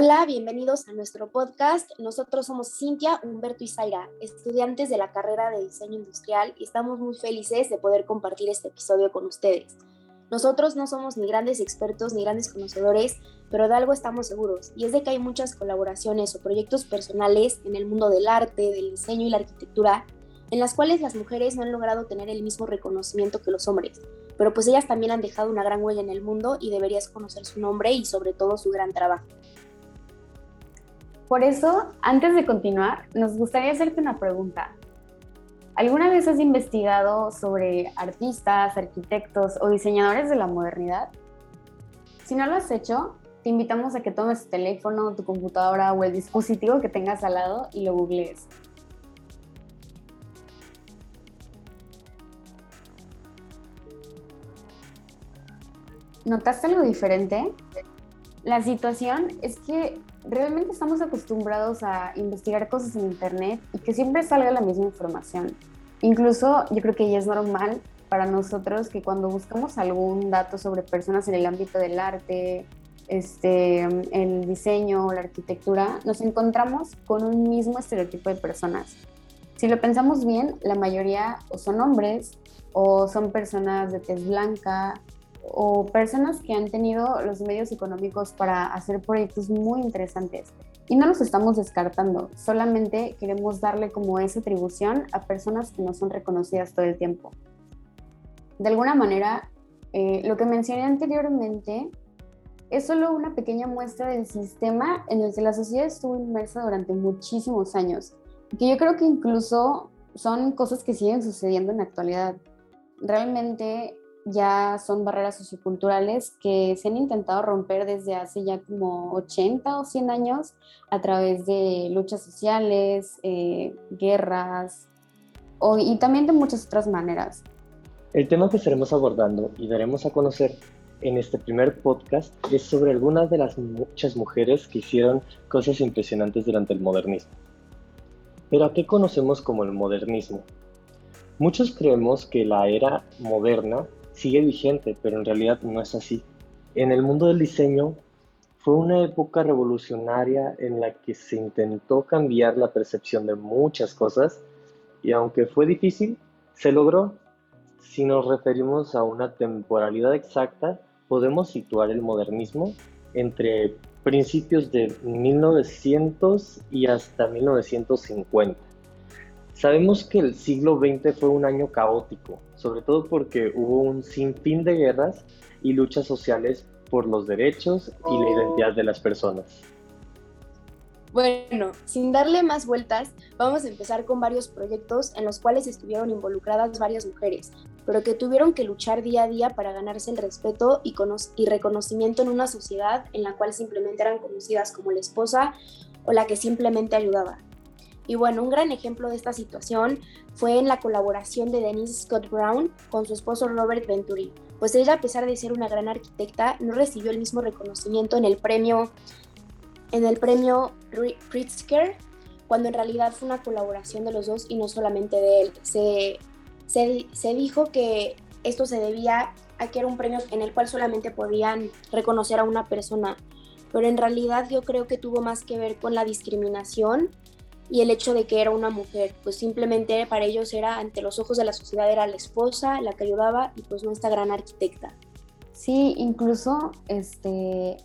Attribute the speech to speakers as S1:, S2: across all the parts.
S1: Hola, bienvenidos a nuestro podcast. Nosotros somos Cintia, Humberto y Zaira, estudiantes de la carrera de diseño industrial y estamos muy felices de poder compartir este episodio con ustedes. Nosotros no somos ni grandes expertos ni grandes conocedores, pero de algo estamos seguros, y es de que hay muchas colaboraciones o proyectos personales en el mundo del arte, del diseño y la arquitectura, en las cuales las mujeres no han logrado tener el mismo reconocimiento que los hombres, pero pues ellas también han dejado una gran huella en el mundo y deberías conocer su nombre y sobre todo su gran trabajo.
S2: Por eso, antes de continuar, nos gustaría hacerte una pregunta. ¿Alguna vez has investigado sobre artistas, arquitectos o diseñadores de la modernidad? Si no lo has hecho, te invitamos a que tomes tu teléfono, tu computadora o el dispositivo que tengas al lado y lo googlees. ¿Notaste algo diferente? La situación es que realmente estamos acostumbrados a investigar cosas en Internet y que siempre salga la misma información. Incluso yo creo que ya es normal para nosotros que cuando buscamos algún dato sobre personas en el ámbito del arte, este, el diseño, la arquitectura, nos encontramos con un mismo estereotipo de personas. Si lo pensamos bien, la mayoría o son hombres o son personas de tez blanca o personas que han tenido los medios económicos para hacer proyectos muy interesantes. Y no los estamos descartando, solamente queremos darle como esa atribución a personas que no son reconocidas todo el tiempo. De alguna manera, eh, lo que mencioné anteriormente es solo una pequeña muestra del sistema en el que la sociedad estuvo inmersa durante muchísimos años, que yo creo que incluso son cosas que siguen sucediendo en la actualidad. Realmente ya son barreras socioculturales que se han intentado romper desde hace ya como 80 o 100 años a través de luchas sociales, eh, guerras y también de muchas otras maneras.
S3: El tema que estaremos abordando y daremos a conocer en este primer podcast es sobre algunas de las muchas mujeres que hicieron cosas impresionantes durante el modernismo. Pero ¿a qué conocemos como el modernismo? Muchos creemos que la era moderna sigue vigente, pero en realidad no es así. En el mundo del diseño fue una época revolucionaria en la que se intentó cambiar la percepción de muchas cosas y aunque fue difícil, se logró. Si nos referimos a una temporalidad exacta, podemos situar el modernismo entre principios de 1900 y hasta 1950. Sabemos que el siglo XX fue un año caótico, sobre todo porque hubo un sinfín de guerras y luchas sociales por los derechos y la identidad de las personas.
S1: Bueno, sin darle más vueltas, vamos a empezar con varios proyectos en los cuales estuvieron involucradas varias mujeres, pero que tuvieron que luchar día a día para ganarse el respeto y, y reconocimiento en una sociedad en la cual simplemente eran conocidas como la esposa o la que simplemente ayudaba. Y bueno, un gran ejemplo de esta situación fue en la colaboración de Denise Scott Brown con su esposo Robert Venturi, pues ella, a pesar de ser una gran arquitecta, no recibió el mismo reconocimiento en el premio, en el premio Pritzker, cuando en realidad fue una colaboración de los dos y no solamente de él. Se, se, se dijo que esto se debía a que era un premio en el cual solamente podían reconocer a una persona, pero en realidad yo creo que tuvo más que ver con la discriminación y el hecho de que era una mujer, pues simplemente para ellos era, ante los ojos de la sociedad, era la esposa, la que ayudaba y pues no esta gran arquitecta.
S2: Sí, incluso este,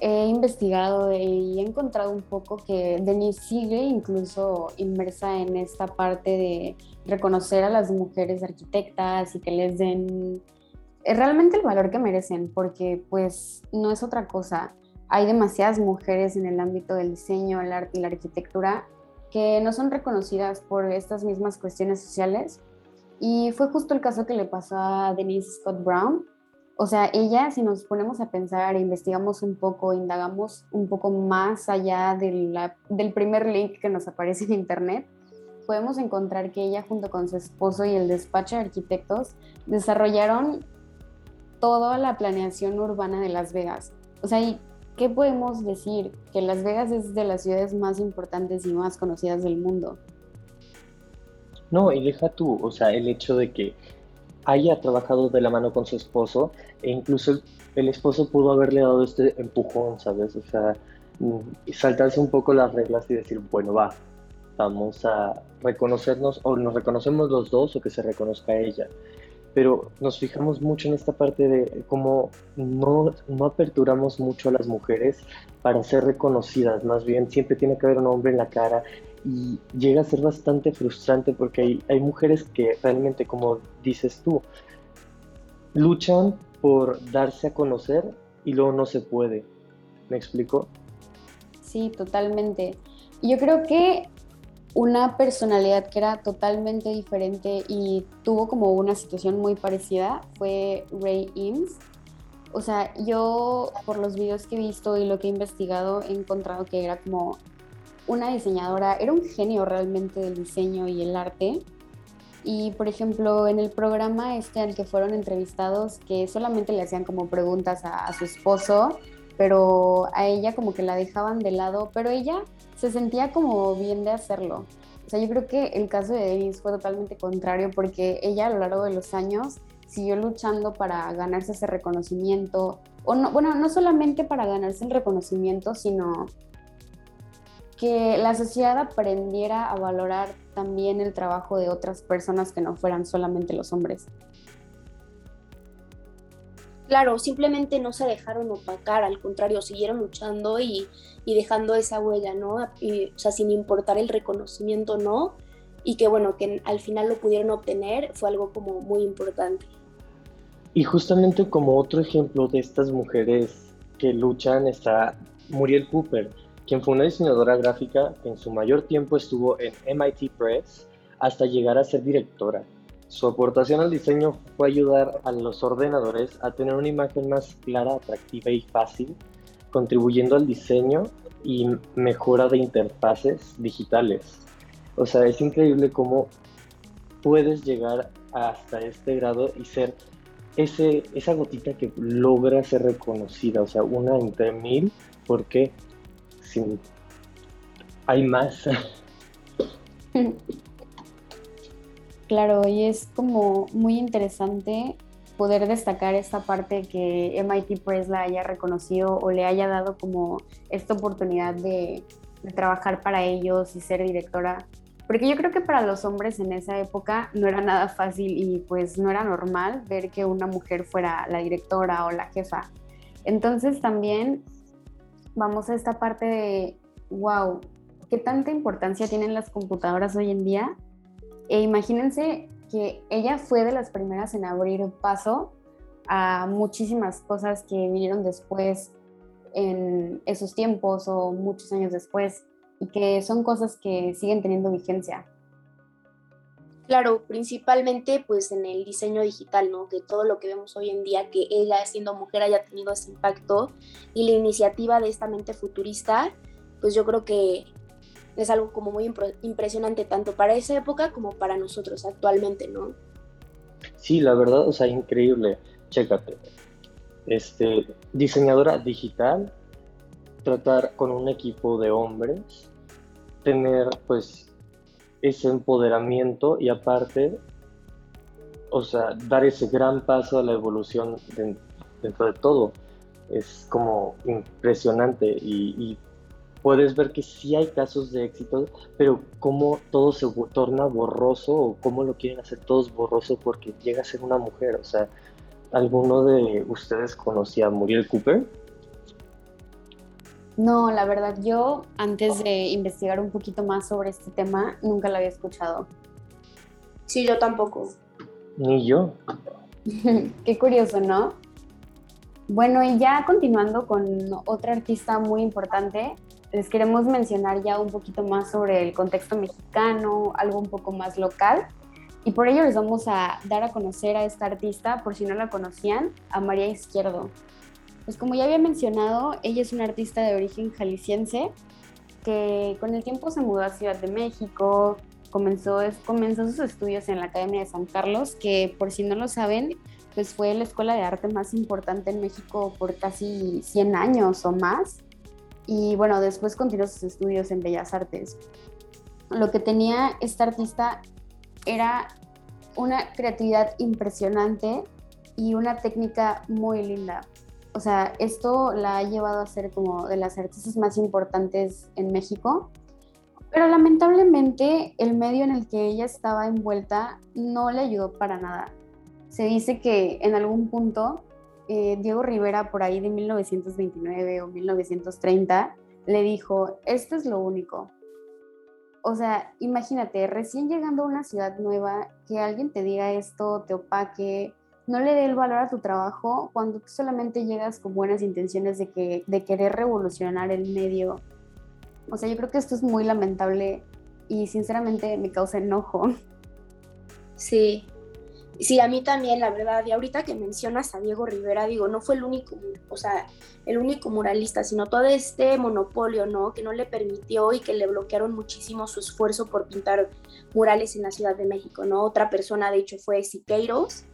S2: he investigado y he encontrado un poco que Denise sigue incluso inmersa en esta parte de reconocer a las mujeres arquitectas y que les den eh, realmente el valor que merecen, porque pues no es otra cosa. Hay demasiadas mujeres en el ámbito del diseño, y la arquitectura que no son reconocidas por estas mismas cuestiones sociales. Y fue justo el caso que le pasó a Denise Scott Brown. O sea, ella, si nos ponemos a pensar e investigamos un poco, indagamos un poco más allá del primer link que nos aparece en Internet, podemos encontrar que ella junto con su esposo y el despacho de arquitectos desarrollaron toda la planeación urbana de Las Vegas. O sea, y ¿qué podemos decir? Que Las Vegas es de las ciudades más importantes y más conocidas del mundo.
S3: No, y deja tú, o sea, el hecho de que haya trabajado de la mano con su esposo e incluso el, esposo pudo haberle dado este empujón, ¿sabes? O sea, mm, saltarse un poco las reglas y decir, bueno, va, vamos a reconocernos o nos reconocemos los dos o que se reconozca ella. Pero nos fijamos mucho en esta parte de cómo no, no aperturamos mucho a las mujeres para ser reconocidas, más bien siempre tiene que haber un hombre en la cara y llega a ser bastante frustrante porque hay, hay mujeres que realmente, como dices tú, luchan por darse a conocer y luego no se puede. ¿Me explico?
S2: Sí, totalmente. Yo creo que una personalidad que era totalmente diferente y tuvo como una situación muy parecida fue Ray Eames. O sea, yo por los videos que he visto y lo que he investigado he encontrado que era como una diseñadora, era un genio realmente del diseño y el arte. Y por ejemplo, en el programa este al que fueron entrevistados, que solamente le hacían como preguntas a, su esposo, pero a ella como que la dejaban de lado, pero ella se sentía como bien de hacerlo. O sea, yo creo que el caso de Davis fue totalmente contrario porque ella a lo largo de los años siguió luchando para ganarse ese reconocimiento, o no, bueno, no solamente para ganarse el reconocimiento, sino que la sociedad aprendiera a valorar también el trabajo de otras personas que no fueran solamente los hombres.
S1: Claro, simplemente no se dejaron opacar, al contrario, siguieron luchando y, dejando esa huella, ¿no? o sea, sin importar el reconocimiento, ¿no? Y que bueno, que al final lo pudieron obtener fue algo como muy importante.
S3: Y justamente como otro ejemplo de estas mujeres que luchan está Muriel Cooper, quien fue una diseñadora gráfica que en su mayor tiempo estuvo en MIT Press hasta llegar a ser directora. Su aportación al diseño fue ayudar a los ordenadores a tener una imagen más clara, atractiva y fácil, contribuyendo al diseño y mejora de interfaces digitales. O sea, es increíble cómo puedes llegar hasta este grado y ser ese, esa gotita que logra ser reconocida, o sea, una entre mil, porque hay más.
S2: Claro, y es como muy interesante poder destacar esta parte que MIT Press la haya reconocido o le haya dado como esta oportunidad de, de, trabajar para ellos y ser directora. Porque yo creo que para los hombres en esa época no era nada fácil y pues no era normal ver que una mujer fuera la directora o la jefa. Entonces también vamos a esta parte de, wow, qué tanta importancia tienen las computadoras hoy en día. E imagínense que ella fue de las primeras en abrir paso a muchísimas cosas que vinieron después en esos tiempos o muchos años después y que son cosas que siguen teniendo vigencia.
S1: Claro, principalmente pues en el diseño digital, ¿no? Que todo lo que vemos hoy en día, que ella siendo mujer haya tenido ese impacto y la iniciativa de esta mente futurista, pues yo creo que es algo como muy impresionante tanto para esa época como para nosotros actualmente, ¿no?
S3: Sí, la verdad, o sea, increíble. Chécate. Este, diseñadora digital, tratar con un equipo de hombres, tener pues ese empoderamiento y aparte, o sea, dar ese gran paso a la evolución dentro de todo. Es como impresionante y, puedes ver que sí hay casos de éxito, pero cómo todo se torna borroso o cómo lo quieren hacer todos borroso porque llega a ser una mujer. O sea, ¿alguno de ustedes conocía a Muriel Cooper?
S2: No, la verdad, yo antes de investigar un poquito más sobre este tema, nunca lo había escuchado.
S1: Sí, yo tampoco.
S3: Ni yo.
S2: Qué curioso, ¿no? Bueno, y ya continuando con otra artista muy importante, les queremos mencionar ya un poquito más sobre el contexto mexicano, algo un poco más local. Y por ello les vamos a dar a conocer a esta artista, por si no la conocían, a María Izquierdo. Pues como ya había mencionado, ella es una artista de origen jalisciense que con el tiempo se mudó a Ciudad de México, comenzó, sus estudios en la Academia de San Carlos, que por si no lo saben, pues fue la escuela de arte más importante en México por casi 100 años o más. Y bueno, después continuó sus estudios en Bellas Artes. Lo que tenía esta artista era una creatividad impresionante y una técnica muy linda. o sea, esto la ha llevado a ser como de las artistas más importantes en México. Pero lamentablemente el medio en el que ella estaba envuelta no le ayudó para nada. Se dice que en algún punto eh, Diego Rivera, por ahí de 1929 o 1930, le dijo, esto es lo único. O sea, imagínate, recién llegando a una ciudad nueva, que alguien te diga esto, te opaque, no le dé el valor a tu trabajo cuando tú solamente llegas con buenas intenciones de, que, de querer revolucionar el medio. O sea, yo creo que esto es muy lamentable y sinceramente me causa enojo.
S1: Sí, sí, a mí también, la verdad. Y ahorita que mencionas a Diego Rivera, digo, no fue el único, o sea, el único muralista, sino todo este monopolio, ¿no? Que no le permitió y que le bloquearon muchísimo su esfuerzo por pintar murales en la Ciudad de México, ¿no? Otra persona, de hecho, fue Siqueiros,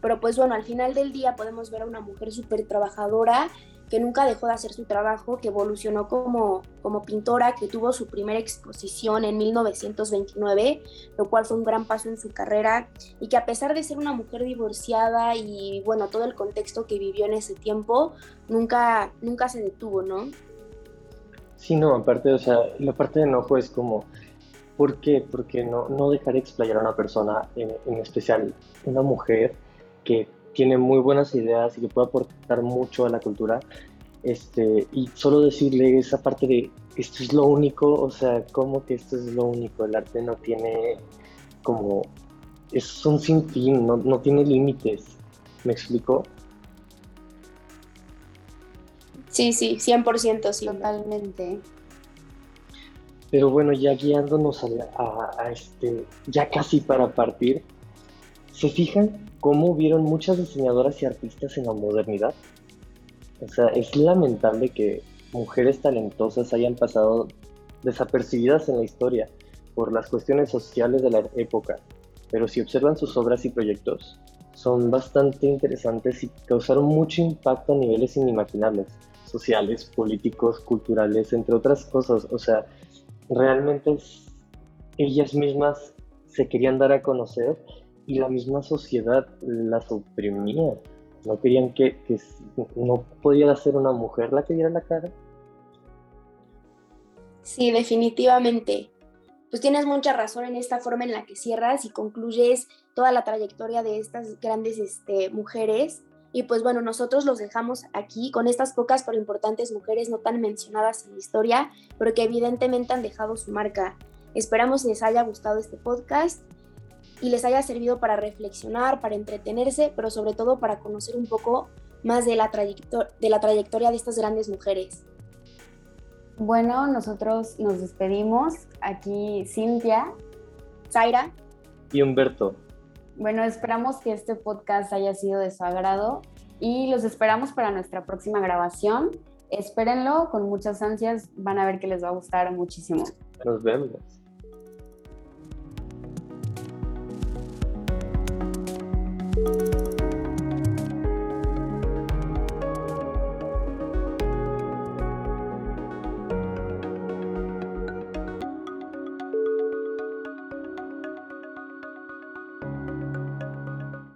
S1: pero pues bueno, al final del día podemos ver a una mujer súper trabajadora que nunca dejó de hacer su trabajo, que evolucionó como, como pintora, que tuvo su primera exposición en 1929, lo cual fue un gran paso en su carrera, y que a pesar de ser una mujer divorciada y bueno, todo el contexto que vivió en ese tiempo, nunca, nunca se detuvo, ¿no?
S3: Sí, no, aparte, o sea, la parte de enojo es como, ¿por qué? Porque no, no dejar explayar a una persona, en, en especial una mujer, que tiene muy buenas ideas y que puede aportar mucho a la cultura. Este, y solo decirle esa parte de esto es lo único, o sea, como que esto es lo único, el arte no tiene como, es un sinfín, no, no tiene límites, ¿me explico?
S1: Sí, sí, 100%, sí.
S2: Totalmente.
S3: Pero bueno, ya guiándonos a, a, a este, ya casi para partir, ¿se fijan cómo vieron muchas diseñadoras y artistas en la modernidad. O sea, es lamentable que mujeres talentosas hayan pasado desapercibidas en la historia por las cuestiones sociales de la época, pero si observan sus obras y proyectos, son bastante interesantes y causaron mucho impacto a niveles inimaginables, sociales, políticos, culturales, entre otras cosas. O sea, realmente ellas mismas se querían dar a conocer y la misma sociedad las oprimía. No querían que, no podía ser una mujer la que diera la cara.
S1: Sí, definitivamente. Pues tienes mucha razón en esta forma en la que cierras y concluyes toda la trayectoria de estas grandes este, mujeres. Y pues bueno, nosotros los dejamos aquí con estas pocas pero importantes mujeres no tan mencionadas en la historia, pero que evidentemente han dejado su marca. Esperamos les haya gustado este podcast y les haya servido para reflexionar, para entretenerse, pero sobre todo para conocer un poco más de la, de la trayectoria de estas grandes mujeres.
S2: Bueno, nosotros nos despedimos. Aquí Cintia,
S1: Zaira
S3: y Humberto.
S2: Bueno, esperamos que este podcast haya sido de su agrado y los esperamos para nuestra próxima grabación. Espérenlo con muchas ansias, van a ver que les va a gustar muchísimo.
S3: Nos vemos.
S1: Música